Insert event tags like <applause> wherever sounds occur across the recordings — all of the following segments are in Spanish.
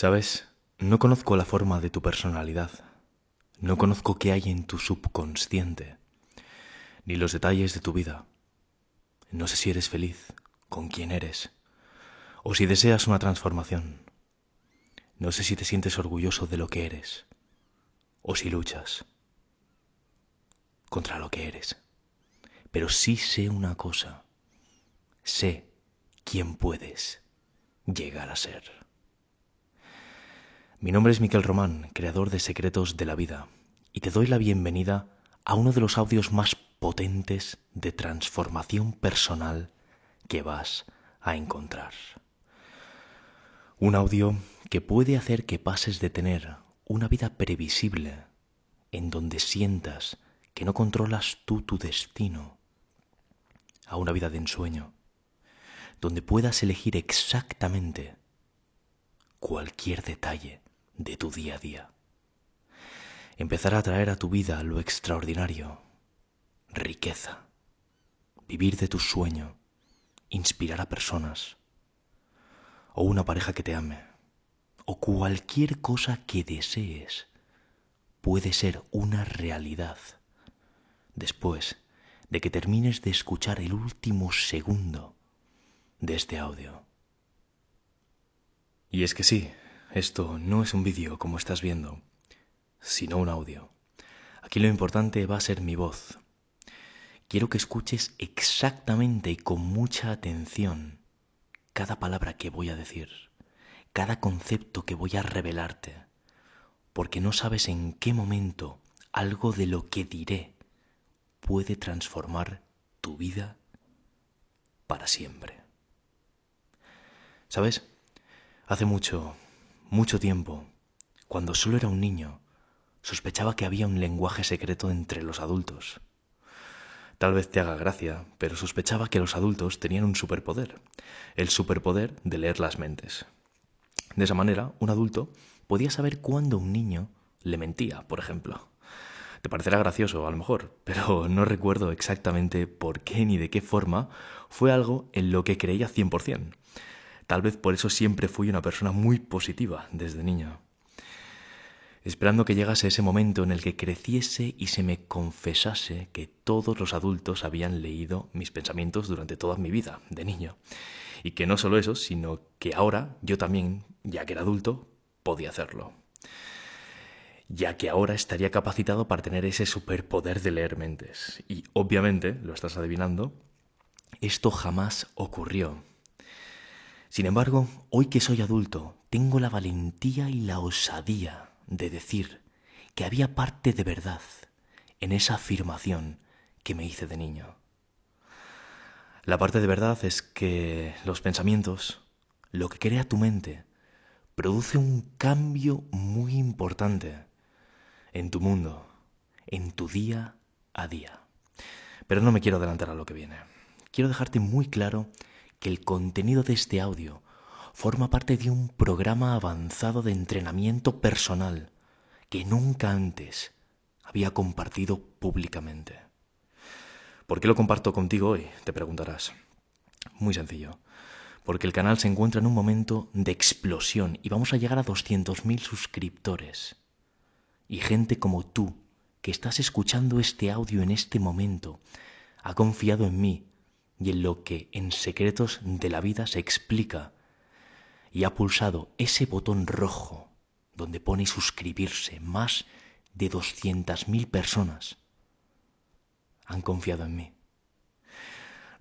Sabes, no conozco la forma de tu personalidad, no conozco qué hay en tu subconsciente, ni los detalles de tu vida. No sé si eres feliz con quién eres, o si deseas una transformación. No sé si te sientes orgulloso de lo que eres, o si luchas contra lo que eres. Pero sí sé una cosa, sé quién puedes llegar a ser. Mi nombre es Miquel Román, creador de Secretos de la Vida, y te doy la bienvenida a uno de los audios más potentes de transformación personal que vas a encontrar. Un audio que puede hacer que pases de tener una vida previsible, en donde sientas que no controlas tú tu destino, a una vida de ensueño, donde puedas elegir exactamente cualquier detalle de tu día a día. Empezar a traer a tu vida lo extraordinario, riqueza, vivir de tu sueño, inspirar a personas, o una pareja que te ame, o cualquier cosa que desees, puede ser una realidad después de que termines de escuchar el último segundo de este audio. Y es que sí, esto no es un vídeo como estás viendo, sino un audio. Aquí lo importante va a ser mi voz. Quiero que escuches exactamente y con mucha atención cada palabra que voy a decir, cada concepto que voy a revelarte, porque no sabes en qué momento algo de lo que diré puede transformar tu vida para siempre. ¿Sabes? Hace mucho mucho tiempo, cuando solo era un niño, sospechaba que había un lenguaje secreto entre los adultos. Tal vez te haga gracia, pero sospechaba que los adultos tenían un superpoder, el superpoder de leer las mentes. De esa manera, un adulto podía saber cuándo un niño le mentía, por ejemplo. Te parecerá gracioso, a lo mejor, pero no recuerdo exactamente por qué ni de qué forma fue algo en lo que creía 100%. Tal vez por eso siempre fui una persona muy positiva desde niño. Esperando que llegase ese momento en el que creciese y se me confesase que todos los adultos habían leído mis pensamientos durante toda mi vida de niño. Y que no solo eso, sino que ahora yo también, ya que era adulto, podía hacerlo. Ya que ahora estaría capacitado para tener ese superpoder de leer mentes. Y obviamente, lo estás adivinando, esto jamás ocurrió. Sin embargo, hoy que soy adulto, tengo la valentía y la osadía de decir que había parte de verdad en esa afirmación que me hice de niño. La parte de verdad es que los pensamientos, lo que crea tu mente, produce un cambio muy importante en tu mundo, en tu día a día. Pero no me quiero adelantar a lo que viene. Quiero dejarte muy claro que el contenido de este audio forma parte de un programa avanzado de entrenamiento personal que nunca antes había compartido públicamente. ¿Por qué lo comparto contigo hoy? Te preguntarás. Muy sencillo. Porque el canal se encuentra en un momento de explosión y vamos a llegar a 200.000 suscriptores. Y gente como tú, que estás escuchando este audio en este momento, ha confiado en mí y en lo que en secretos de la vida se explica y ha pulsado ese botón rojo donde pone suscribirse más de 200.000 personas han confiado en mí.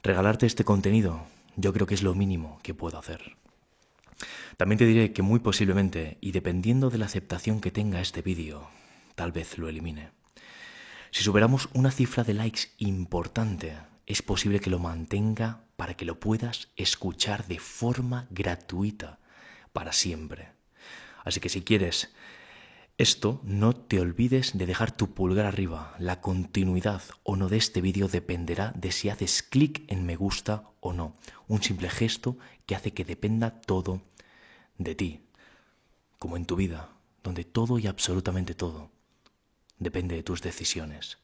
Regalarte este contenido yo creo que es lo mínimo que puedo hacer. También te diré que muy posiblemente, y dependiendo de la aceptación que tenga este vídeo, tal vez lo elimine. Si superamos una cifra de likes importante, es posible que lo mantenga para que lo puedas escuchar de forma gratuita para siempre. Así que si quieres esto, no te olvides de dejar tu pulgar arriba. La continuidad o no de este vídeo dependerá de si haces clic en me gusta o no. Un simple gesto que hace que dependa todo de ti, como en tu vida, donde todo y absolutamente todo depende de tus decisiones.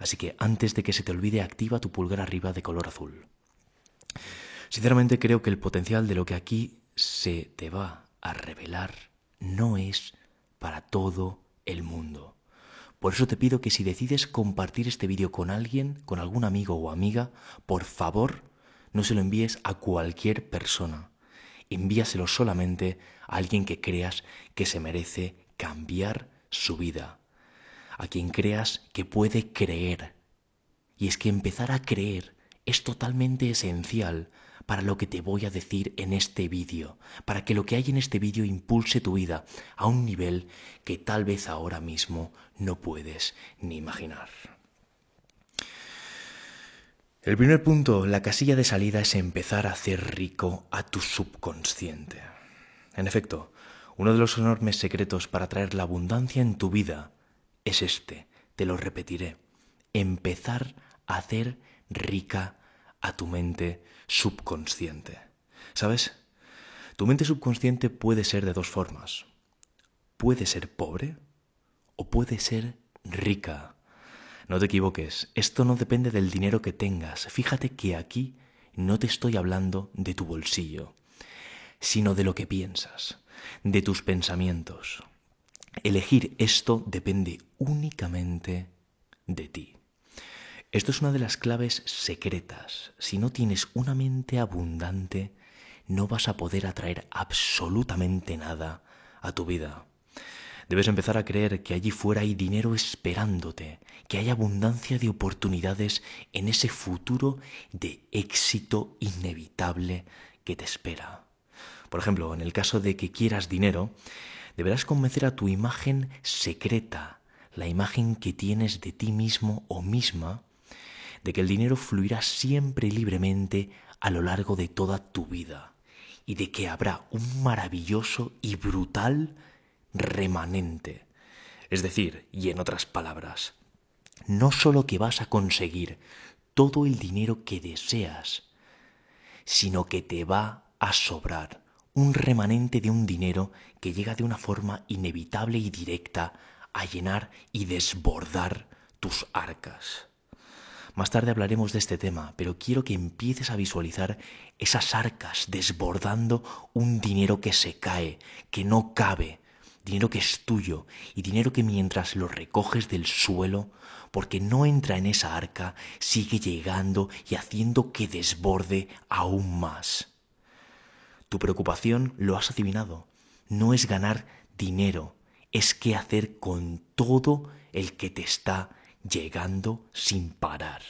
Así que antes de que se te olvide, activa tu pulgar arriba de color azul. Sinceramente creo que el potencial de lo que aquí se te va a revelar no es para todo el mundo. Por eso te pido que si decides compartir este vídeo con alguien, con algún amigo o amiga, por favor no se lo envíes a cualquier persona. Envíaselo solamente a alguien que creas que se merece cambiar su vida, a quien creas que puede creer. Y es que empezar a creer es totalmente esencial para lo que te voy a decir en este vídeo, para que lo que hay en este vídeo impulse tu vida a un nivel que tal vez ahora mismo no puedes ni imaginar. El primer punto, la casilla de salida es empezar a hacer rico a tu subconsciente. En efecto, uno de los enormes secretos para traer la abundancia en tu vida es este, te lo repetiré, empezar a hacer rica a tu mente subconsciente. ¿Sabes? Tu mente subconsciente puede ser de dos formas. Puede ser pobre o puede ser rica. No te equivoques, esto no depende del dinero que tengas. Fíjate que aquí no te estoy hablando de tu bolsillo, sino de lo que piensas, de tus pensamientos. Elegir esto depende únicamente de ti. Esto es una de las claves secretas. Si no tienes una mente abundante, no vas a poder atraer absolutamente nada a tu vida. Debes empezar a creer que allí fuera hay dinero esperándote, que hay abundancia de oportunidades en ese futuro de éxito inevitable que te espera. Por ejemplo, en el caso de que quieras dinero, deberás convencer a tu imagen secreta, la imagen que tienes de ti mismo o misma, de que el dinero fluirá siempre libremente a lo largo de toda tu vida y de que habrá un maravilloso y brutal remanente. Es decir, y en otras palabras, no solo que vas a conseguir todo el dinero que deseas, sino que te va a sobrar un remanente de un dinero que llega de una forma inevitable y directa a llenar y desbordar tus arcas. Más tarde hablaremos de este tema, pero quiero que empieces a visualizar esas arcas desbordando un dinero que se cae, que no cabe, dinero que es tuyo y dinero que mientras lo recoges del suelo, porque no entra en esa arca, sigue llegando y haciendo que desborde aún más. Tu preocupación, lo has adivinado, no es ganar dinero, es qué hacer con todo el que te está llegando sin parar.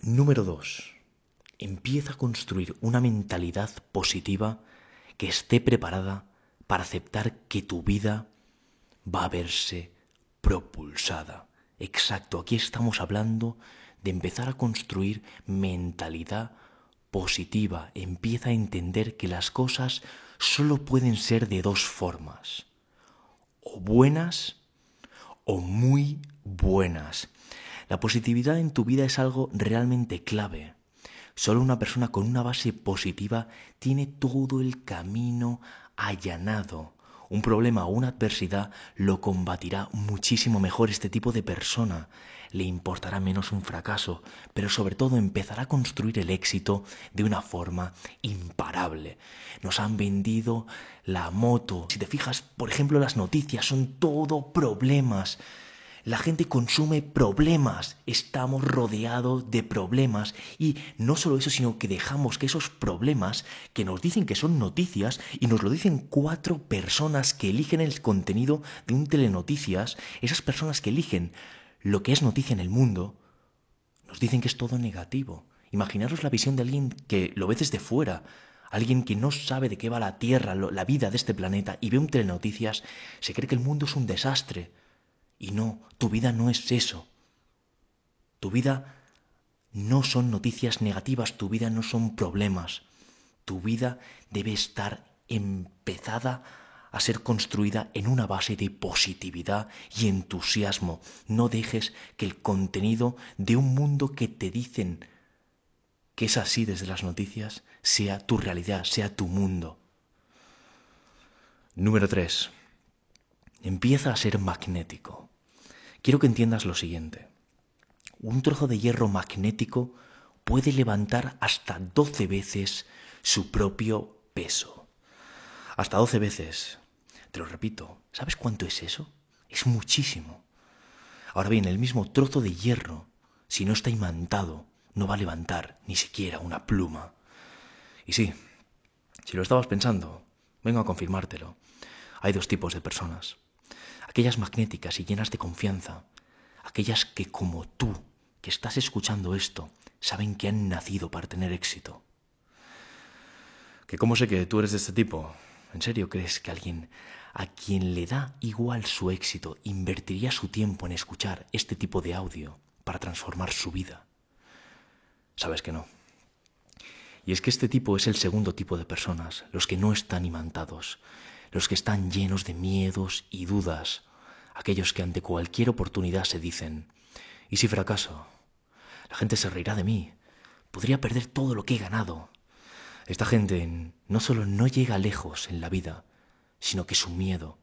Número 2. Empieza a construir una mentalidad positiva que esté preparada para aceptar que tu vida va a verse propulsada. Exacto, aquí estamos hablando de empezar a construir mentalidad positiva. Empieza a entender que las cosas solo pueden ser de dos formas, o buenas o muy buenas. La positividad en tu vida es algo realmente clave. Solo una persona con una base positiva tiene todo el camino allanado. Un problema o una adversidad lo combatirá muchísimo mejor este tipo de persona. Le importará menos un fracaso, pero sobre todo empezará a construir el éxito de una forma imparable. Nos han vendido la moto. Si te fijas, por ejemplo, las noticias son todo problemas. La gente consume problemas, estamos rodeados de problemas. Y no solo eso, sino que dejamos que esos problemas que nos dicen que son noticias y nos lo dicen cuatro personas que eligen el contenido de un telenoticias, esas personas que eligen lo que es noticia en el mundo, nos dicen que es todo negativo. Imaginaros la visión de alguien que lo ve desde fuera, alguien que no sabe de qué va la Tierra, la vida de este planeta y ve un telenoticias, se cree que el mundo es un desastre y no, tu vida no es eso. Tu vida no son noticias negativas, tu vida no son problemas. Tu vida debe estar empezada a ser construida en una base de positividad y entusiasmo. No dejes que el contenido de un mundo que te dicen que es así desde las noticias sea tu realidad, sea tu mundo. Número 3. Empieza a ser magnético. Quiero que entiendas lo siguiente. Un trozo de hierro magnético puede levantar hasta 12 veces su propio peso. Hasta 12 veces. Te lo repito, ¿sabes cuánto es eso? Es muchísimo. Ahora bien, el mismo trozo de hierro, si no está imantado, no va a levantar ni siquiera una pluma. Y sí, si lo estabas pensando, vengo a confirmártelo. Hay dos tipos de personas. Aquellas magnéticas y llenas de confianza. Aquellas que como tú, que estás escuchando esto, saben que han nacido para tener éxito. ¿Que cómo sé que tú eres de este tipo? ¿En serio crees que alguien a quien le da igual su éxito invertiría su tiempo en escuchar este tipo de audio para transformar su vida? Sabes que no. Y es que este tipo es el segundo tipo de personas, los que no están imantados, los que están llenos de miedos y dudas, aquellos que ante cualquier oportunidad se dicen, ¿y si fracaso? La gente se reirá de mí, podría perder todo lo que he ganado. Esta gente no solo no llega lejos en la vida, sino que su miedo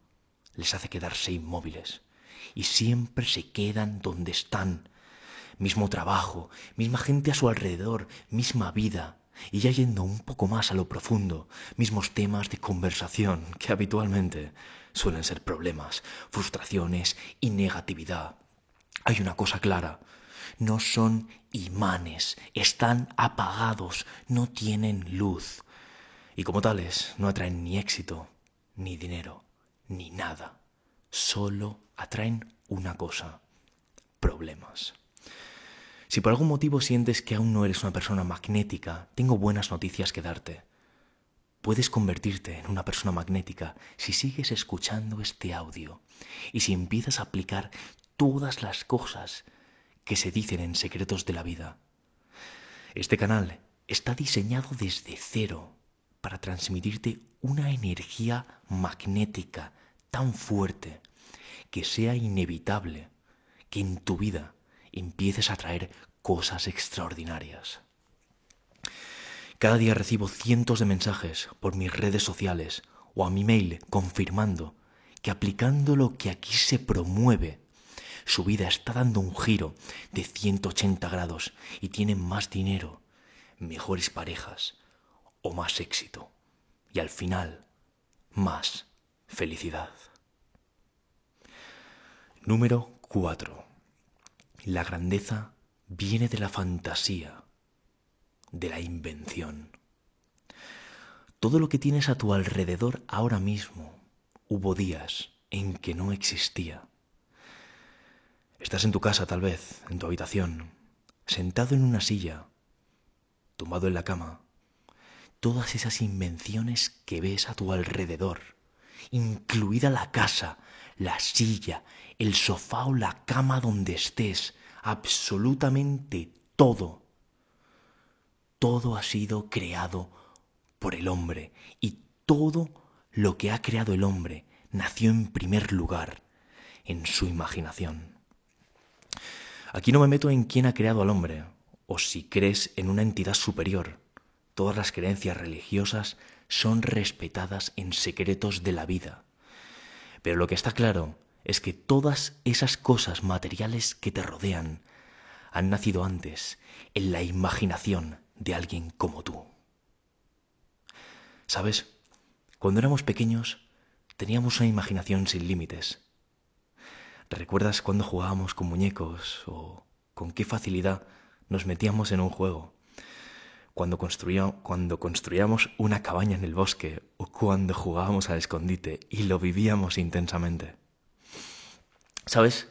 les hace quedarse inmóviles y siempre se quedan donde están. Mismo trabajo, misma gente a su alrededor, misma vida, y ya yendo un poco más a lo profundo, mismos temas de conversación que habitualmente suelen ser problemas, frustraciones y negatividad. Hay una cosa clara, no son imanes, están apagados, no tienen luz, y como tales no atraen ni éxito, ni dinero, ni nada, solo atraen una cosa, problemas. Si por algún motivo sientes que aún no eres una persona magnética, tengo buenas noticias que darte. Puedes convertirte en una persona magnética si sigues escuchando este audio y si empiezas a aplicar todas las cosas que se dicen en secretos de la vida. Este canal está diseñado desde cero para transmitirte una energía magnética tan fuerte que sea inevitable que en tu vida empieces a traer cosas extraordinarias. Cada día recibo cientos de mensajes por mis redes sociales o a mi mail confirmando que aplicando lo que aquí se promueve, su vida está dando un giro de 180 grados y tienen más dinero, mejores parejas o más éxito. Y al final, más felicidad. Número 4. La grandeza viene de la fantasía, de la invención. Todo lo que tienes a tu alrededor ahora mismo, hubo días en que no existía. Estás en tu casa tal vez, en tu habitación, sentado en una silla, tumbado en la cama. Todas esas invenciones que ves a tu alrededor, incluida la casa, la silla, el sofá o la cama donde estés, absolutamente todo, todo ha sido creado por el hombre y todo lo que ha creado el hombre nació en primer lugar en su imaginación. Aquí no me meto en quién ha creado al hombre, o si crees en una entidad superior. Todas las creencias religiosas son respetadas en secretos de la vida. Pero lo que está claro es que todas esas cosas materiales que te rodean han nacido antes en la imaginación de alguien como tú. ¿Sabes? Cuando éramos pequeños teníamos una imaginación sin límites. ¿Recuerdas cuando jugábamos con muñecos o con qué facilidad nos metíamos en un juego? Cuando, cuando construíamos una cabaña en el bosque o cuando jugábamos al escondite y lo vivíamos intensamente. ¿Sabes?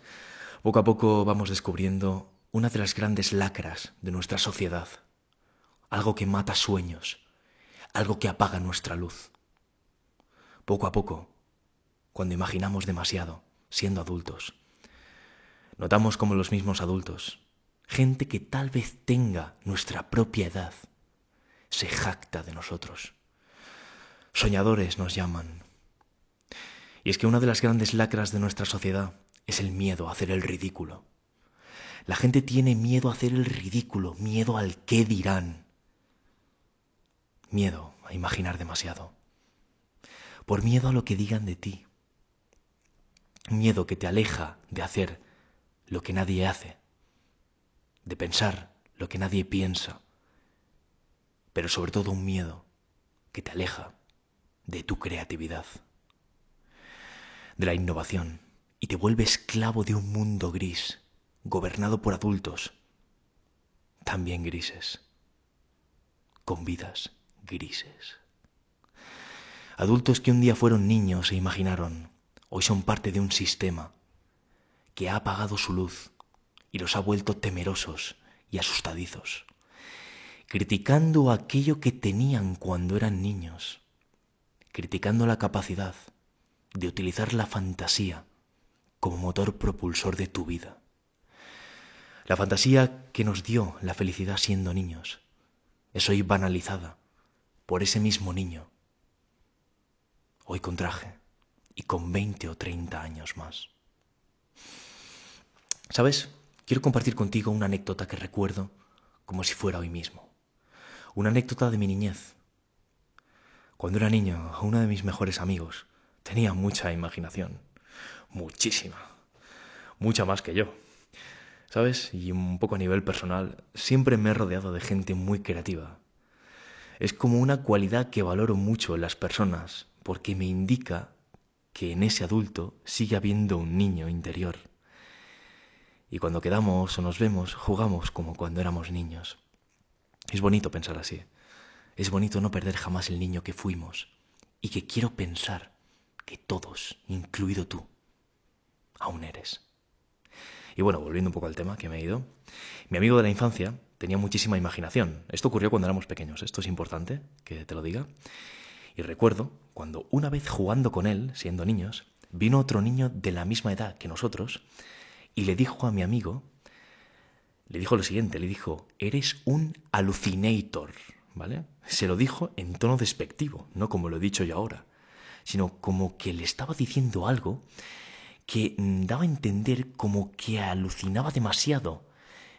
Poco a poco vamos descubriendo una de las grandes lacras de nuestra sociedad. Algo que mata sueños, algo que apaga nuestra luz. Poco a poco, cuando imaginamos demasiado, siendo adultos, notamos como los mismos adultos, gente que tal vez tenga nuestra propia edad, se jacta de nosotros. Soñadores nos llaman. Y es que una de las grandes lacras de nuestra sociedad es el miedo a hacer el ridículo. La gente tiene miedo a hacer el ridículo, miedo al qué dirán. Miedo a imaginar demasiado. Por miedo a lo que digan de ti. Miedo que te aleja de hacer lo que nadie hace, de pensar lo que nadie piensa, pero sobre todo un miedo que te aleja de tu creatividad, de la innovación, y te vuelve esclavo de un mundo gris, gobernado por adultos, también grises, con vidas grises. Adultos que un día fueron niños e imaginaron, hoy son parte de un sistema que ha apagado su luz y los ha vuelto temerosos y asustadizos, criticando aquello que tenían cuando eran niños, criticando la capacidad de utilizar la fantasía como motor propulsor de tu vida. La fantasía que nos dio la felicidad siendo niños es hoy banalizada por ese mismo niño hoy con traje y con 20 o 30 años más. ¿Sabes? Quiero compartir contigo una anécdota que recuerdo como si fuera hoy mismo. Una anécdota de mi niñez. Cuando era niño, uno de mis mejores amigos tenía mucha imaginación. Muchísima. Mucha más que yo. ¿Sabes? Y un poco a nivel personal, siempre me he rodeado de gente muy creativa. Es como una cualidad que valoro mucho en las personas porque me indica que en ese adulto sigue habiendo un niño interior. Y cuando quedamos o nos vemos, jugamos como cuando éramos niños. Es bonito pensar así. Es bonito no perder jamás el niño que fuimos y que quiero pensar que todos, incluido tú, aún eres. Y bueno, volviendo un poco al tema que me he ido, mi amigo de la infancia tenía muchísima imaginación. Esto ocurrió cuando éramos pequeños, esto es importante que te lo diga. Y recuerdo cuando una vez jugando con él, siendo niños, vino otro niño de la misma edad que nosotros y le dijo a mi amigo, le dijo lo siguiente, le dijo, eres un alucinator, ¿vale? Se lo dijo en tono despectivo, no como lo he dicho yo ahora, sino como que le estaba diciendo algo que daba a entender como que alucinaba demasiado.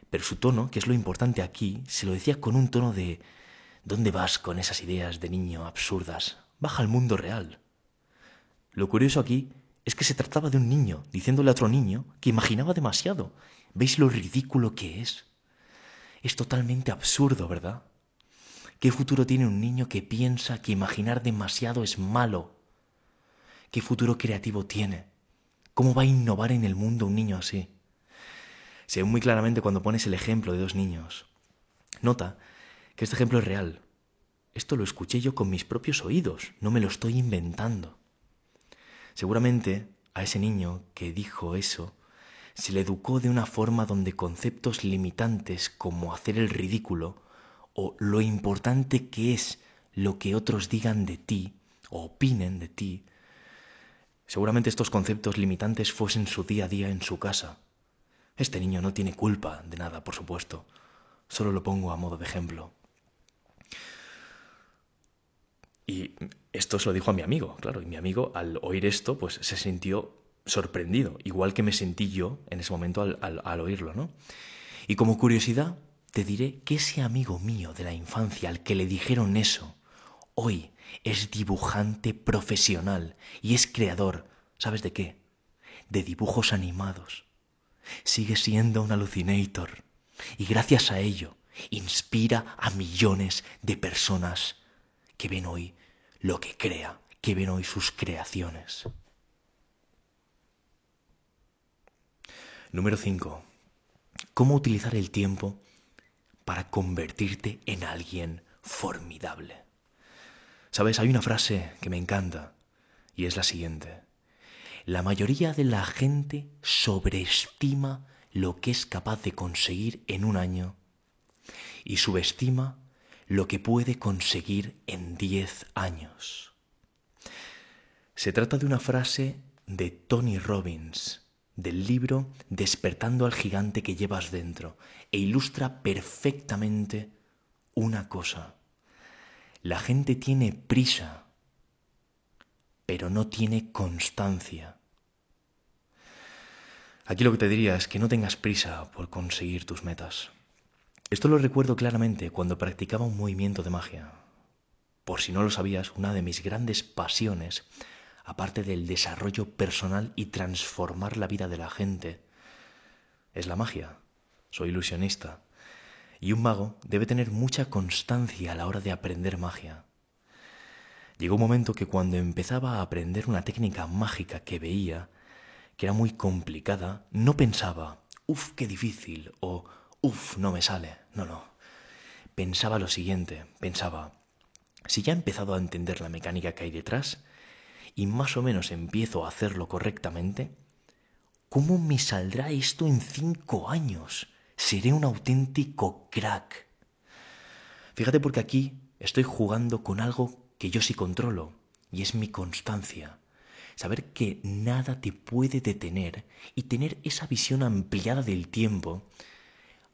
Pero su tono, que es lo importante aquí, se lo decía con un tono de ¿Dónde vas con esas ideas de niño absurdas? Baja al mundo real. Lo curioso aquí es que se trataba de un niño diciéndole a otro niño que imaginaba demasiado. ¿Veis lo ridículo que es? Es totalmente absurdo, ¿verdad? ¿Qué futuro tiene un niño que piensa que imaginar demasiado es malo? ¿Qué futuro creativo tiene? ¿Cómo va a innovar en el mundo un niño así? Se ve muy claramente cuando pones el ejemplo de dos niños. Nota que este ejemplo es real. Esto lo escuché yo con mis propios oídos, no me lo estoy inventando. Seguramente a ese niño que dijo eso se le educó de una forma donde conceptos limitantes como hacer el ridículo o lo importante que es lo que otros digan de ti o opinen de ti, seguramente estos conceptos limitantes fuesen su día a día en su casa. Este niño no tiene culpa de nada, por supuesto, solo lo pongo a modo de ejemplo. Y esto se lo dijo a mi amigo, claro, y mi amigo al oír esto, pues se sintió sorprendido, igual que me sentí yo en ese momento al, oírlo, ¿no? Y como curiosidad, te diré que ese amigo mío de la infancia al que le dijeron eso, hoy es dibujante profesional y es creador, ¿sabes de qué? De dibujos animados. Sigue siendo un alucinator y gracias a ello inspira a millones de personas que ven hoy lo que crea, que ven hoy sus creaciones. Número 5. ¿Cómo utilizar el tiempo para convertirte en alguien formidable? Sabes, hay una frase que me encanta y es la siguiente. La mayoría de la gente sobreestima lo que es capaz de conseguir en un año y subestima lo que puede conseguir en diez años. Se trata de una frase de Tony Robbins, del libro Despertando al gigante que llevas dentro, e ilustra perfectamente una cosa. La gente tiene prisa, pero no tiene constancia. Aquí lo que te diría es que no tengas prisa por conseguir tus metas. Esto lo recuerdo claramente cuando practicaba un movimiento de magia. Por si no lo sabías, una de mis grandes pasiones, aparte del desarrollo personal y transformar la vida de la gente, es la magia. Soy ilusionista. Y un mago debe tener mucha constancia a la hora de aprender magia. Llegó un momento que cuando empezaba a aprender una técnica mágica que veía, que era muy complicada, no pensaba, uff, qué difícil, o uff, no me sale. No, no. Pensaba lo siguiente, pensaba, si ya he empezado a entender la mecánica que hay detrás, y más o menos empiezo a hacerlo correctamente, ¿cómo me saldrá esto en cinco años? Seré un auténtico crack. Fíjate porque aquí estoy jugando con algo que yo sí controlo, y es mi constancia. Saber que nada te puede detener y tener esa visión ampliada del tiempo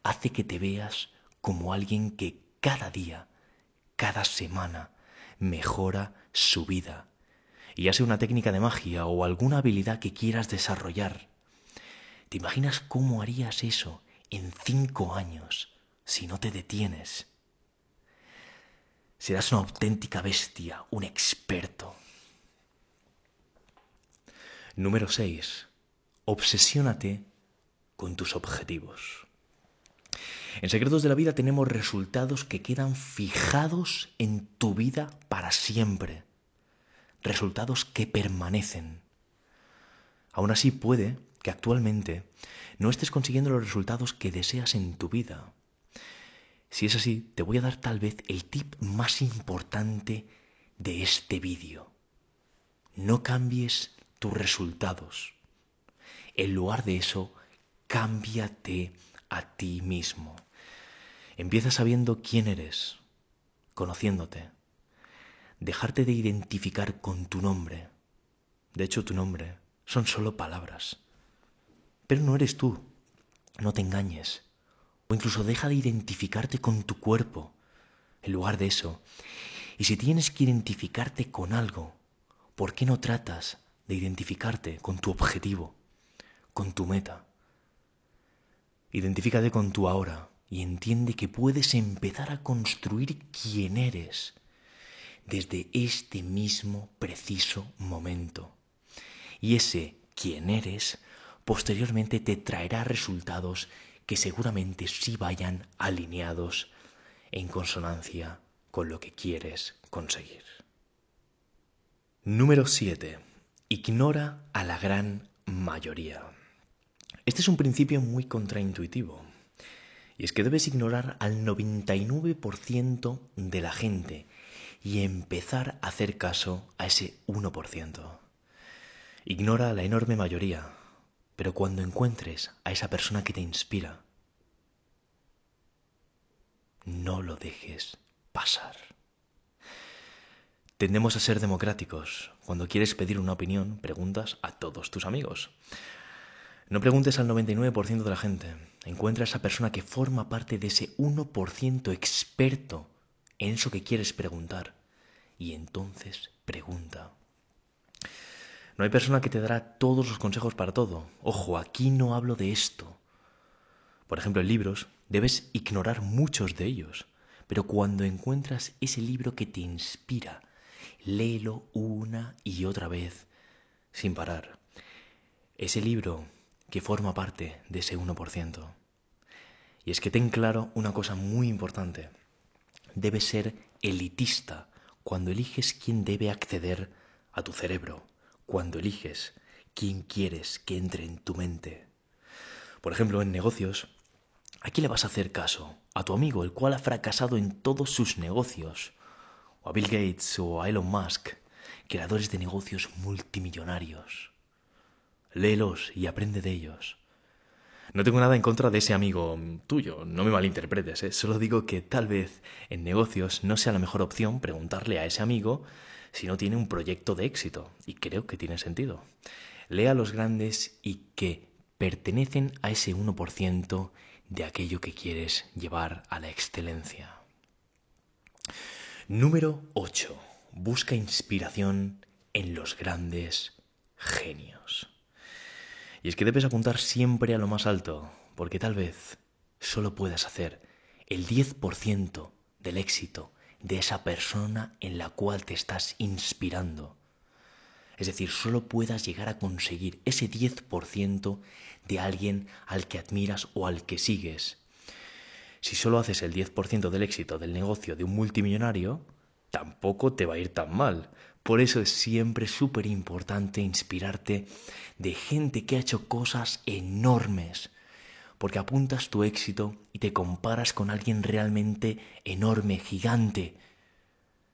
hace que te veas como alguien que cada día, cada semana, mejora su vida. Y ya sea una técnica de magia o alguna habilidad que quieras desarrollar. ¿Te imaginas cómo harías eso en cinco años si no te detienes? Serás una auténtica bestia, un experto. Número 6. Obsesiónate con tus objetivos. En Secretos de la Vida tenemos resultados que quedan fijados en tu vida para siempre. Resultados que permanecen. Aún así puede que actualmente no estés consiguiendo los resultados que deseas en tu vida. Si es así, te voy a dar tal vez el tip más importante de este vídeo. No cambies tus resultados. En lugar de eso, cámbiate a ti mismo. Empieza sabiendo quién eres, conociéndote. Dejarte de identificar con tu nombre. De hecho, tu nombre son solo palabras. Pero no eres tú. No te engañes. O incluso deja de identificarte con tu cuerpo en lugar de eso. Y si tienes que identificarte con algo, ¿por qué no tratas de identificarte con tu objetivo, con tu meta? Identifícate con tu ahora y entiende que puedes empezar a construir quién eres desde este mismo preciso momento. Y ese quién eres posteriormente te traerá resultados que seguramente sí vayan alineados en consonancia con lo que quieres conseguir. Número 7. Ignora a la gran mayoría. Este es un principio muy contraintuitivo. Y es que debes ignorar al 99% de la gente y empezar a hacer caso a ese 1%. Ignora a la enorme mayoría, pero cuando encuentres a esa persona que te inspira, no lo dejes pasar. Tendemos a ser democráticos. Cuando quieres pedir una opinión, preguntas a todos tus amigos. No preguntes al 99% de la gente. Encuentra a esa persona que forma parte de ese 1% experto en eso que quieres preguntar. Y entonces pregunta. No hay persona que te dará todos los consejos para todo. Ojo, aquí no hablo de esto. Por ejemplo, en libros debes ignorar muchos de ellos, pero cuando encuentras ese libro que te inspira, léelo una y otra vez sin parar. Ese libro que forma parte de ese 1%. Y es que ten claro una cosa muy importante. Debes ser elitista cuando eliges quién debe acceder a tu cerebro cuando eliges quién quieres que entre en tu mente. Por ejemplo, en negocios, ¿a quién le vas a hacer caso? ¿A tu amigo, el cual ha fracasado en todos sus negocios? ¿O a Bill Gates o a Elon Musk, creadores de negocios multimillonarios? Léelos y aprende de ellos. No tengo nada en contra de ese amigo tuyo, no me malinterpretes, ¿eh? solo digo que tal vez en negocios no sea la mejor opción preguntarle a ese amigo si no tiene un proyecto de éxito. Y creo que tiene sentido. Lea a los grandes y que pertenecen a ese 1% de aquello que quieres llevar a la excelencia. Número 8. Busca inspiración en los grandes genios. Y es que debes apuntar siempre a lo más alto, porque tal vez solo puedas hacer el 10% del éxito de esa persona en la cual te estás inspirando. Es decir, solo puedas llegar a conseguir ese 10% de alguien al que admiras o al que sigues. Si solo haces el 10% del éxito del negocio de un multimillonario, tampoco te va a ir tan mal. Por eso es siempre súper importante inspirarte de gente que ha hecho cosas enormes, porque apuntas tu éxito y te comparas con alguien realmente enorme, gigante.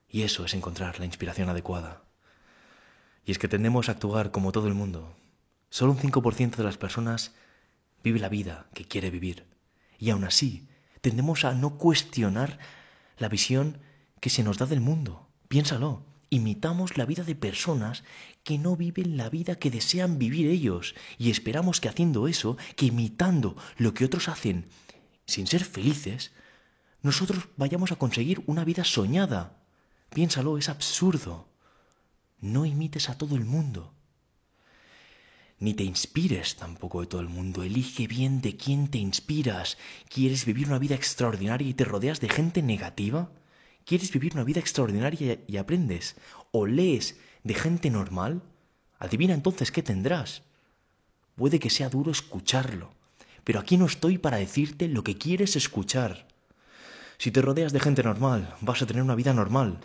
Y eso es encontrar la inspiración adecuada. Y es que tendemos a actuar como todo el mundo. Solo un 5% de las personas vive la vida que quiere vivir. Y aún así, tendemos a no cuestionar la visión que se nos da del mundo. Piénsalo. Imitamos la vida de personas que no viven la vida que desean vivir ellos y esperamos que haciendo eso, que imitando lo que otros hacen sin ser felices, nosotros vayamos a conseguir una vida soñada. Piénsalo, es absurdo. No imites a todo el mundo. Ni te inspires tampoco de todo el mundo. Elige bien de quién te inspiras. ¿Quieres vivir una vida extraordinaria y te rodeas de gente negativa? ¿Quieres vivir una vida extraordinaria y aprendes? ¿O lees de gente normal? Adivina entonces qué tendrás. Puede que sea duro escucharlo, pero aquí no estoy para decirte lo que quieres escuchar. Si te rodeas de gente normal, vas a tener una vida normal.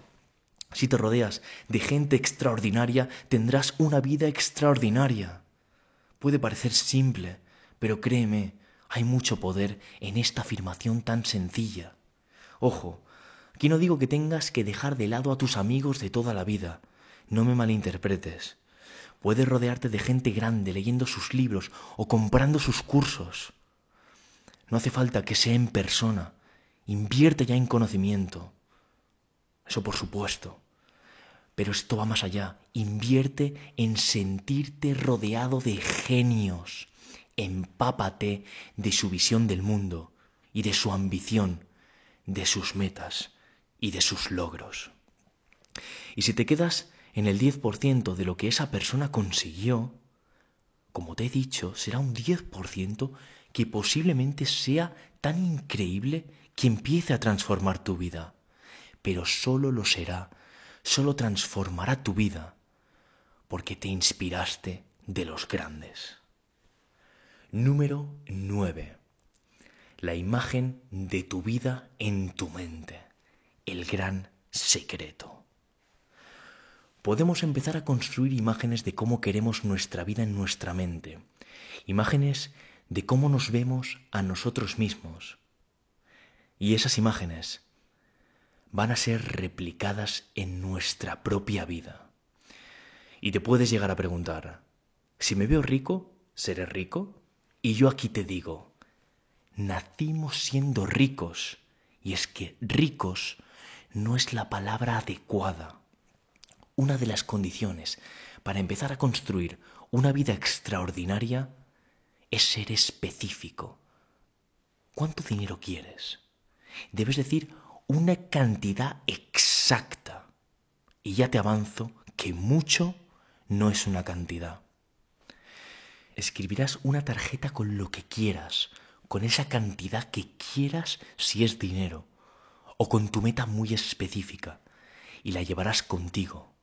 Si te rodeas de gente extraordinaria, tendrás una vida extraordinaria. Puede parecer simple, pero créeme, hay mucho poder en esta afirmación tan sencilla. Ojo, aquí no digo que tengas que dejar de lado a tus amigos de toda la vida. No me malinterpretes. Puedes rodearte de gente grande leyendo sus libros o comprando sus cursos. No hace falta que sea en persona. Invierte ya en conocimiento. Eso por supuesto. Pero esto va más allá. Invierte en sentirte rodeado de genios. Empápate de su visión del mundo y de su ambición, de sus metas y de sus logros. Y si te quedas en el 10% de lo que esa persona consiguió, como te he dicho, será un 10% que posiblemente sea tan increíble que empiece a transformar tu vida. Pero solo lo será solo transformará tu vida porque te inspiraste de los grandes. Número 9. La imagen de tu vida en tu mente. El gran secreto. Podemos empezar a construir imágenes de cómo queremos nuestra vida en nuestra mente. Imágenes de cómo nos vemos a nosotros mismos. Y esas imágenes van a ser replicadas en nuestra propia vida. Y te puedes llegar a preguntar, si me veo rico, ¿seré rico? Y yo aquí te digo, nacimos siendo ricos, y es que ricos no es la palabra adecuada. Una de las condiciones para empezar a construir una vida extraordinaria es ser específico. ¿Cuánto dinero quieres? Debes decir una cantidad exacta. Y ya te avanzo que mucho no es una cantidad. Escribirás una tarjeta con lo que quieras, con esa cantidad que quieras si es dinero, o con tu meta muy específica, y la llevarás contigo,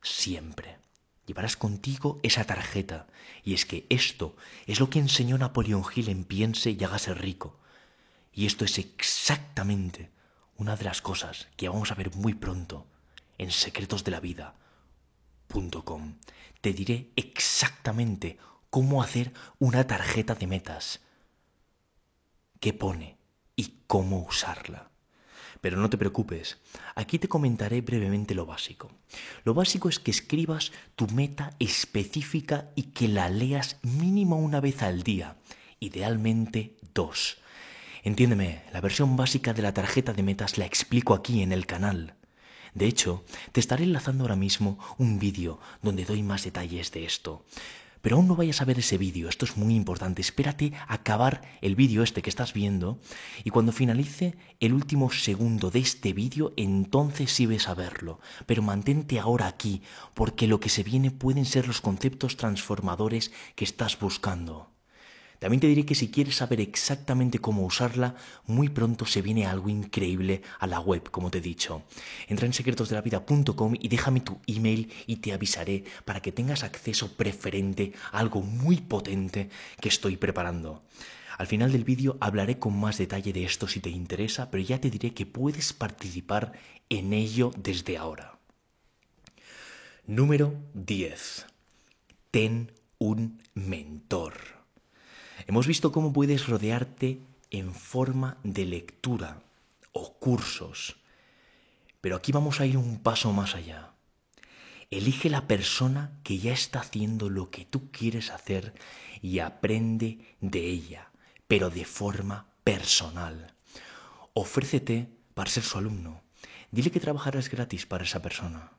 siempre. Llevarás contigo esa tarjeta, y es que esto es lo que enseñó Napoleón Hill en Piense y hágase rico. Y esto es exactamente una de las cosas que vamos a ver muy pronto en secretosdelavida.com. Te diré exactamente cómo hacer una tarjeta de metas, qué pone y cómo usarla. Pero no te preocupes, aquí te comentaré brevemente lo básico. Lo básico es que escribas tu meta específica y que la leas mínimo una vez al día, idealmente dos Entiéndeme, la versión básica de la tarjeta de metas la explico aquí en el canal. De hecho, te estaré enlazando ahora mismo un vídeo donde doy más detalles de esto. Pero aún no vayas a ver ese vídeo, esto es muy importante. Espérate acabar el vídeo este que estás viendo y cuando finalice el último segundo de este vídeo, entonces sí ves a verlo. Pero mantente ahora aquí, porque lo que se viene pueden ser los conceptos transformadores que estás buscando. También te diré que si quieres saber exactamente cómo usarla, muy pronto se viene algo increíble a la web, como te he dicho. Entra en secretosdelavida.com y déjame tu email y te avisaré para que tengas acceso preferente a algo muy potente que estoy preparando. Al final del vídeo hablaré con más detalle de esto si te interesa, pero ya te diré que puedes participar en ello desde ahora. Número 10. Ten un mentor. Hemos visto cómo puedes rodearte en forma de lectura o cursos. Pero aquí vamos a ir un paso más allá. Elige la persona que ya está haciendo lo que tú quieres hacer y aprende de ella, pero de forma personal. Ofrécete para ser su alumno. Dile que trabajarás gratis para esa persona.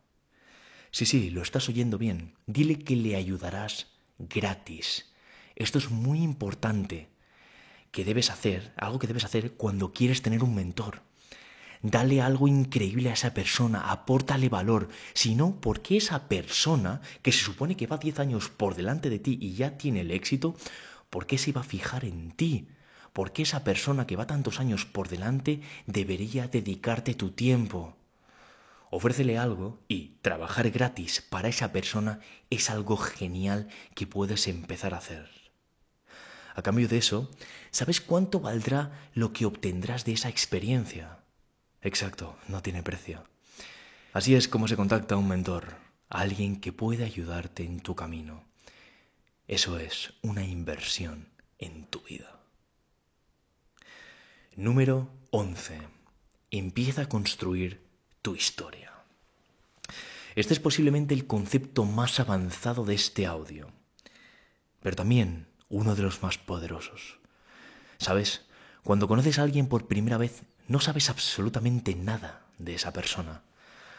Sí, sí, lo estás oyendo bien. Dile que le ayudarás gratis esto es muy importante que debes hacer, algo que debes hacer cuando quieres tener un mentor. Dale algo increíble a esa persona, apórtale valor. Si no, ¿por qué esa persona, que se supone que va 10 años por delante de ti y ya tiene el éxito, ¿por qué se iba a fijar en ti? ¿Por qué esa persona que va tantos años por delante debería dedicarte tu tiempo? Ofrécele algo y trabajar gratis para esa persona es algo genial que puedes empezar a hacer. A cambio de eso, ¿sabes cuánto valdrá lo que obtendrás de esa experiencia? Exacto, no tiene precio. Así es como se contacta a un mentor, alguien que puede ayudarte en tu camino. Eso es una inversión en tu vida. Número 11. Empieza a construir tu historia. Este es posiblemente el concepto más avanzado de este audio, pero también uno de los más poderosos. ¿Sabes? Cuando conoces a alguien por primera vez, no sabes absolutamente nada de esa persona.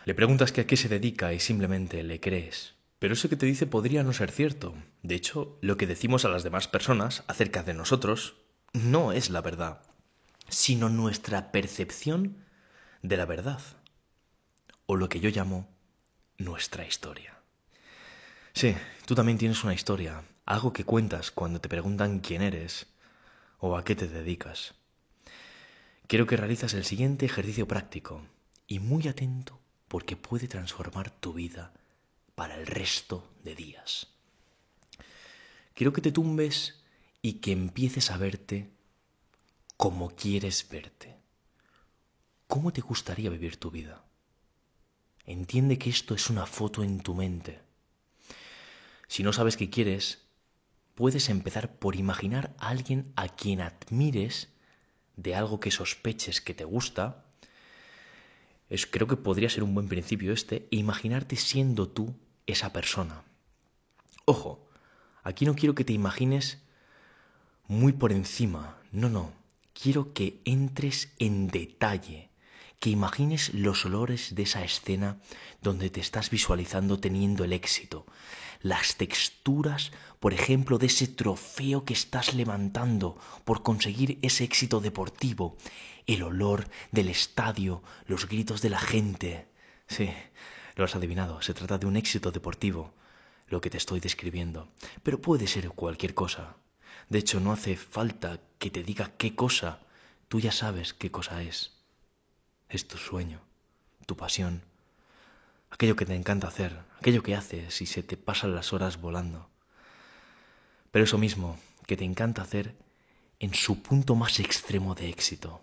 Le preguntas que a qué se dedica y simplemente le crees. Pero eso que te dice podría no ser cierto. De hecho, lo que decimos a las demás personas acerca de nosotros no es la verdad, sino nuestra percepción de la verdad. O lo que yo llamo nuestra historia. Sí, tú también tienes una historia, algo que cuentas cuando te preguntan quién eres o a qué te dedicas. Quiero que realizas el siguiente ejercicio práctico y muy atento porque puede transformar tu vida para el resto de días. Quiero que te tumbes y que empieces a verte como quieres verte. ¿Cómo te gustaría vivir tu vida? Entiende que esto es una foto en tu mente. Si no sabes qué quieres, puedes empezar por imaginar a alguien a quien admires de algo que sospeches que te gusta. Es, creo que podría ser un buen principio este, e imaginarte siendo tú esa persona. Ojo, aquí no quiero que te imagines muy por encima, no, no, quiero que entres en detalle, que imagines los olores de esa escena donde te estás visualizando teniendo el éxito, las texturas, por ejemplo, de ese trofeo que estás levantando por conseguir ese éxito deportivo, el olor del estadio, los gritos de la gente. Sí, lo has adivinado, se trata de un éxito deportivo, lo que te estoy describiendo, pero puede ser cualquier cosa. De hecho, no hace falta que te diga qué cosa, tú ya sabes qué cosa es. Es tu sueño, tu pasión, aquello que te encanta hacer, aquello que haces y se te pasan las horas volando. Pero eso mismo que te encanta hacer en su punto más extremo de éxito.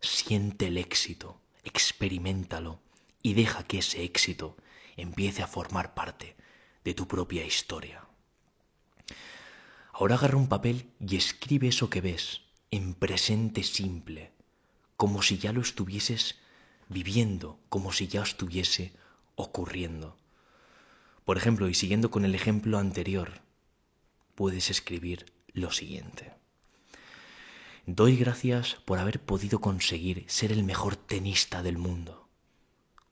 Siente el éxito, experimentalo y deja que ese éxito empiece a formar parte de tu propia historia. Ahora agarra un papel y escribe eso que ves en presente simple, como si ya lo estuvieses viviendo, como si ya estuviese ocurriendo. Por ejemplo, y siguiendo con el ejemplo anterior, puedes escribir lo siguiente. Doy gracias por haber podido conseguir ser el mejor tenista del mundo.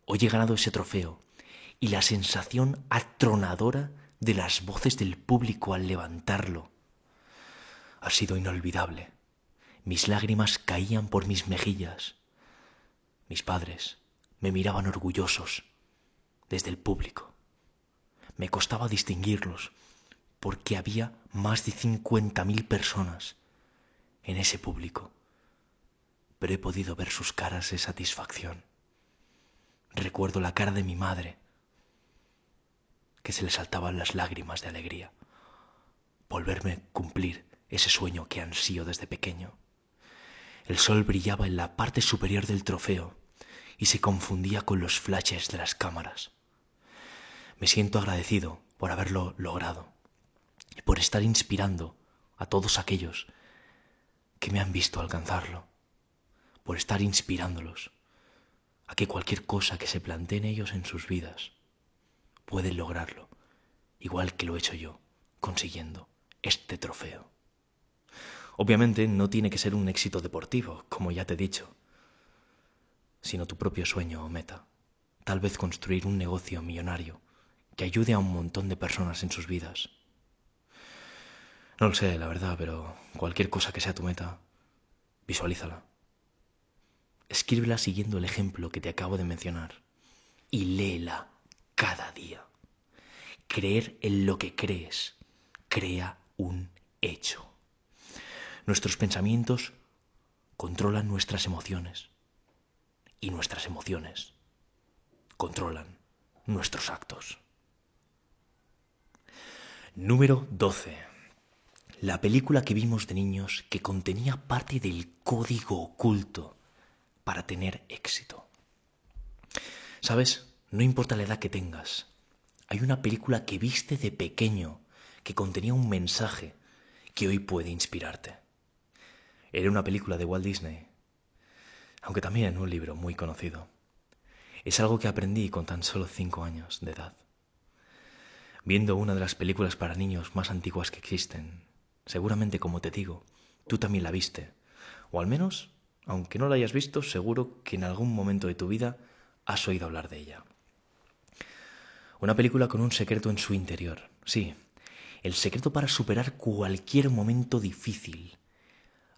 Hoy he ganado ese trofeo y la sensación atronadora de las voces del público al levantarlo ha sido inolvidable. Mis lágrimas caían por mis mejillas. Mis padres me miraban orgullosos desde el público. Me costaba distinguirlos, porque había más de 50.000 personas en ese público, pero he podido ver sus caras de satisfacción. Recuerdo la cara de mi madre, que se le saltaban las lágrimas de alegría, volverme a cumplir ese sueño que ansío desde pequeño. El sol brillaba en la parte superior del trofeo y se confundía con los flashes de las cámaras. Me siento agradecido por haberlo logrado y por estar inspirando a todos aquellos que me han visto alcanzarlo, por estar inspirándolos a que cualquier cosa que se planteen ellos en sus vidas pueden lograrlo, igual que lo he hecho yo, consiguiendo este trofeo. Obviamente no tiene que ser un éxito deportivo, como ya te he dicho, sino tu propio sueño o meta. Tal vez construir un negocio millonario que ayude a un montón de personas en sus vidas. No lo sé, la verdad, pero cualquier cosa que sea tu meta, visualízala. Escríbela siguiendo el ejemplo que te acabo de mencionar y léela cada día. Creer en lo que crees crea un hecho. Nuestros pensamientos controlan nuestras emociones y nuestras emociones controlan nuestros actos. Número 12. La película que vimos de niños que contenía parte del código oculto para tener éxito. ¿Sabes? No importa la edad que tengas. Hay una película que viste de pequeño que contenía un mensaje que hoy puede inspirarte. Era una película de Walt Disney, aunque también un libro muy conocido. Es algo que aprendí con tan solo cinco años de edad. Viendo una de las películas para niños más antiguas que existen, seguramente como te digo, tú también la viste, o al menos, aunque no la hayas visto, seguro que en algún momento de tu vida has oído hablar de ella. Una película con un secreto en su interior, sí, el secreto para superar cualquier momento difícil,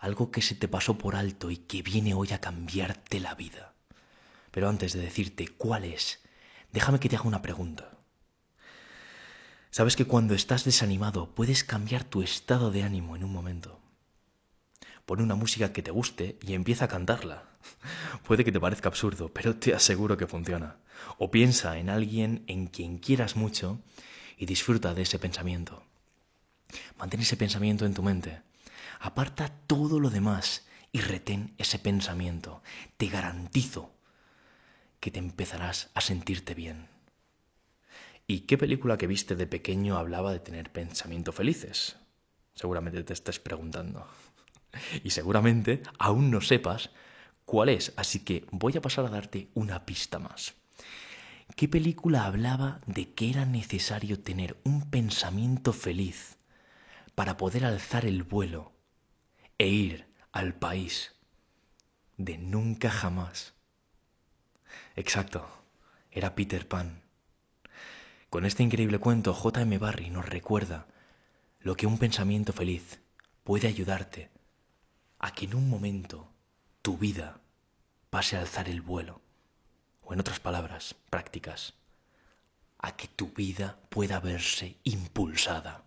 algo que se te pasó por alto y que viene hoy a cambiarte la vida. Pero antes de decirte cuál es, déjame que te haga una pregunta. Sabes que cuando estás desanimado puedes cambiar tu estado de ánimo en un momento. Pone una música que te guste y empieza a cantarla. <laughs> Puede que te parezca absurdo, pero te aseguro que funciona. O piensa en alguien en quien quieras mucho y disfruta de ese pensamiento. Mantén ese pensamiento en tu mente. Aparta todo lo demás y retén ese pensamiento. Te garantizo que te empezarás a sentirte bien. ¿Y qué película que viste de pequeño hablaba de tener pensamientos felices? Seguramente te estés preguntando. Y seguramente aún no sepas cuál es, así que voy a pasar a darte una pista más. ¿Qué película hablaba de que era necesario tener un pensamiento feliz para poder alzar el vuelo e ir al país de nunca jamás? Exacto, era Peter Pan. Con este increíble cuento, J.M. Barry nos recuerda lo que un pensamiento feliz puede ayudarte a que en un momento tu vida pase a alzar el vuelo, o en otras palabras prácticas, a que tu vida pueda verse impulsada.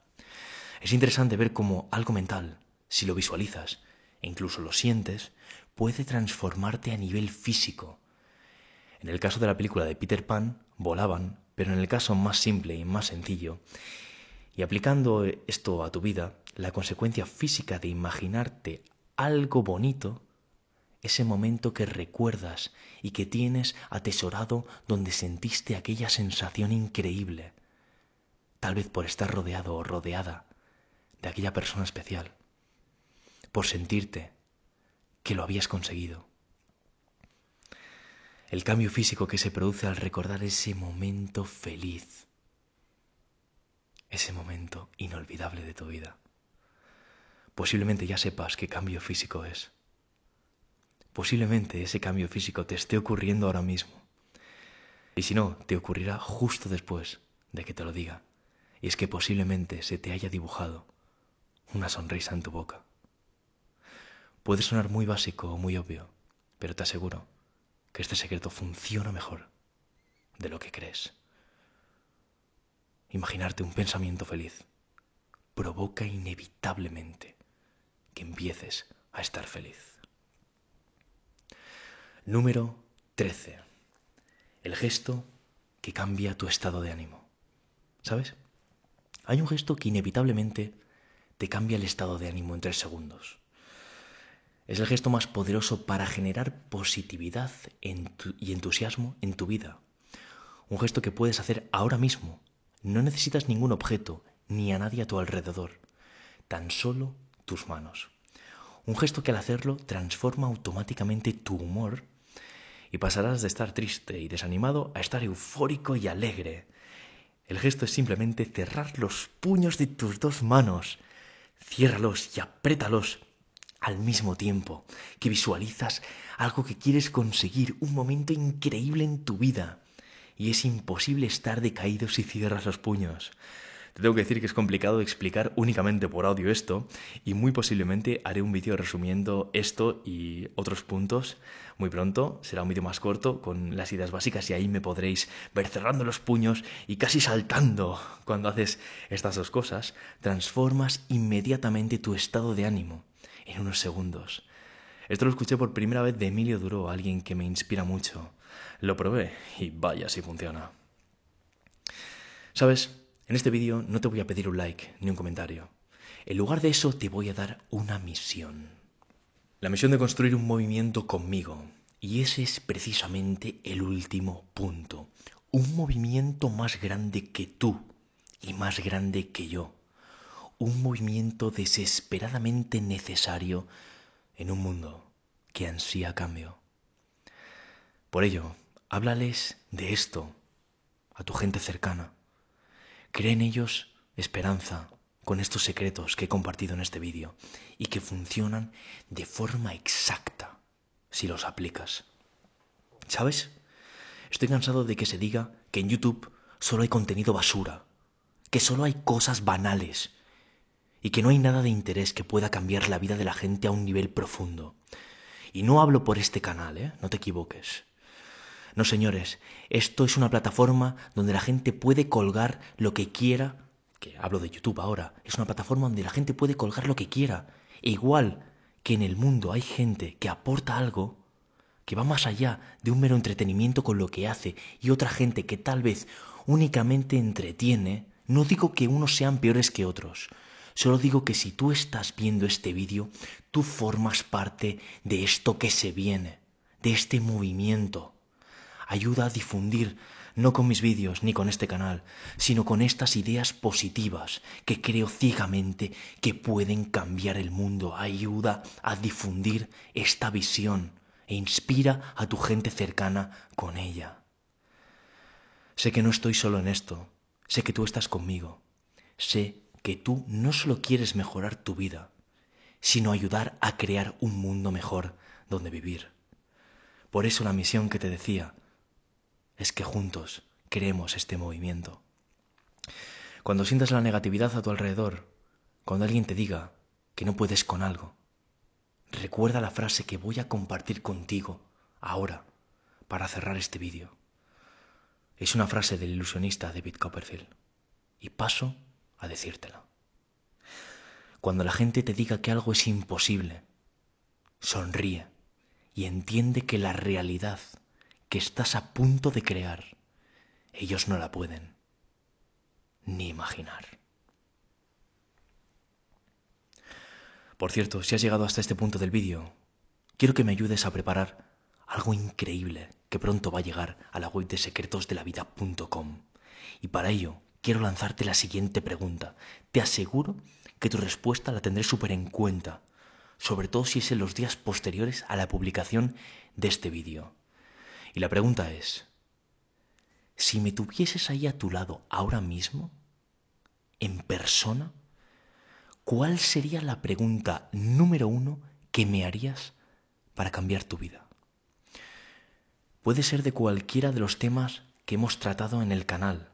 Es interesante ver cómo algo mental, si lo visualizas e incluso lo sientes, puede transformarte a nivel físico. En el caso de la película de Peter Pan, volaban, pero en el caso más simple y más sencillo, y aplicando esto a tu vida, la consecuencia física de imaginarte algo bonito, ese momento que recuerdas y que tienes atesorado donde sentiste aquella sensación increíble, tal vez por estar rodeado o rodeada de aquella persona especial, por sentirte que lo habías conseguido. El cambio físico que se produce al recordar ese momento feliz, ese momento inolvidable de tu vida. Posiblemente ya sepas qué cambio físico es. Posiblemente ese cambio físico te esté ocurriendo ahora mismo. Y si no, te ocurrirá justo después de que te lo diga. Y es que posiblemente se te haya dibujado una sonrisa en tu boca. Puede sonar muy básico o muy obvio, pero te aseguro que este secreto funciona mejor de lo que crees. Imaginarte un pensamiento feliz provoca inevitablemente que empieces a estar feliz. Número 13. El gesto que cambia tu estado de ánimo. ¿Sabes? Hay un gesto que inevitablemente te cambia el estado de ánimo en tres segundos. Es el gesto más poderoso para generar positividad y entusiasmo en tu vida. Un gesto que puedes hacer ahora mismo. No necesitas ningún objeto ni a nadie a tu alrededor. Tan solo tus manos. Un gesto que al hacerlo transforma automáticamente tu humor y pasarás de estar triste y desanimado a estar eufórico y alegre. El gesto es simplemente cerrar los puños de tus dos manos. Ciérralos y apriétalos al mismo tiempo que visualizas algo que quieres conseguir, un momento increíble en tu vida. Y es imposible estar decaído si cierras los puños. Te tengo que decir que es complicado explicar únicamente por audio esto y muy posiblemente haré un vídeo resumiendo esto y otros puntos muy pronto. Será un vídeo más corto con las ideas básicas y ahí me podréis ver cerrando los puños y casi saltando cuando haces estas dos cosas. Transformas inmediatamente tu estado de ánimo en unos segundos. Esto lo escuché por primera vez de Emilio Duró, alguien que me inspira mucho. Lo probé y vaya si funciona. ¿Sabes? En este vídeo no te voy a pedir un like ni un comentario. En lugar de eso te voy a dar una misión. La misión de construir un movimiento conmigo. Y ese es precisamente el último punto. Un movimiento más grande que tú y más grande que yo. Un movimiento desesperadamente necesario en un mundo que ansía cambio. Por ello, háblales de esto a tu gente cercana Cree en ellos esperanza con estos secretos que he compartido en este vídeo y que funcionan de forma exacta si los aplicas. ¿Sabes? Estoy cansado de que se diga que en YouTube solo hay contenido basura, que solo hay cosas banales y que no hay nada de interés que pueda cambiar la vida de la gente a un nivel profundo. Y no hablo por este canal, ¿eh? No te equivoques. No, señores, esto es una plataforma donde la gente puede colgar lo que quiera, que hablo de YouTube ahora, es una plataforma donde la gente puede colgar lo que quiera. E igual que en el mundo hay gente que aporta algo que va más allá de un mero entretenimiento con lo que hace y otra gente que tal vez únicamente entretiene, no digo que unos sean peores que otros, solo digo que si tú estás viendo este vídeo, tú formas parte de esto que se viene, de este movimiento ayuda a difundir, no con mis vídeos ni con este canal, sino con estas ideas positivas que creo ciegamente que pueden cambiar el mundo. Ayuda a difundir esta visión e inspira a tu gente cercana con ella. Sé que no estoy solo en esto, sé que tú estás conmigo, sé que tú no solo quieres mejorar tu vida, sino ayudar a crear un mundo mejor donde vivir. Por eso la misión que te decía, es que juntos creemos este movimiento. Cuando sientas la negatividad a tu alrededor, cuando alguien te diga que no puedes con algo, recuerda la frase que voy a compartir contigo ahora para cerrar este vídeo. Es una frase del ilusionista David Copperfield y paso a decírtela. Cuando la gente te diga que algo es imposible, sonríe y entiende que la realidad que estás a punto de crear, ellos no la pueden ni imaginar. Por cierto, si has llegado hasta este punto del vídeo, quiero que me ayudes a preparar algo increíble que pronto va a llegar a la web de secretosdelavida.com. Y para ello, quiero lanzarte la siguiente pregunta. Te aseguro que tu respuesta la tendré súper en cuenta, sobre todo si es en los días posteriores a la publicación de este vídeo. Y la pregunta es, si me tuvieses ahí a tu lado ahora mismo, en persona, ¿cuál sería la pregunta número uno que me harías para cambiar tu vida? Puede ser de cualquiera de los temas que hemos tratado en el canal,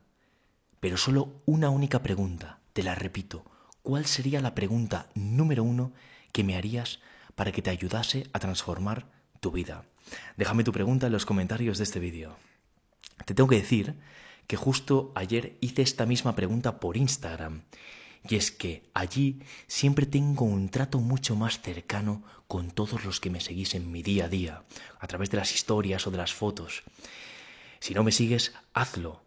pero solo una única pregunta, te la repito, ¿cuál sería la pregunta número uno que me harías para que te ayudase a transformar tu vida? Déjame tu pregunta en los comentarios de este vídeo. Te tengo que decir que justo ayer hice esta misma pregunta por Instagram Y es que allí siempre tengo un trato mucho más cercano con todos los que me seguís en mi día a día, a través de las historias o de las fotos. Si no me sigues, hazlo.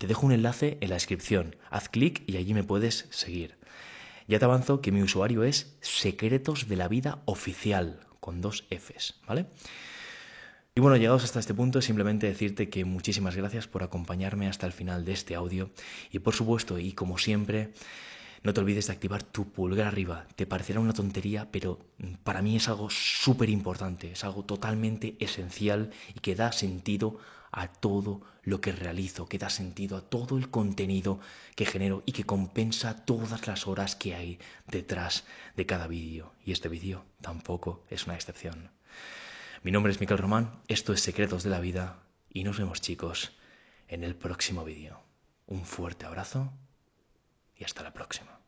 Te dejo un enlace en la descripción. Haz clic y allí me puedes seguir. Ya te avanzo que mi usuario es Secretos de la Vida Oficial, con dos Fs, ¿vale? Y bueno, llegados hasta este punto, simplemente decirte que muchísimas gracias por acompañarme hasta el final de este audio. Y por supuesto, y como siempre, no te olvides de activar tu pulgar arriba. Te parecerá una tontería, pero para mí es algo súper importante, es algo totalmente esencial y que da sentido a todo lo que realizo, que da sentido a todo el contenido que genero y que compensa todas las horas que hay detrás de cada vídeo. Y este vídeo tampoco es una excepción. Mi nombre es Miquel Román, esto es Secretos de la Vida y nos vemos chicos en el próximo vídeo. Un fuerte abrazo y hasta la próxima.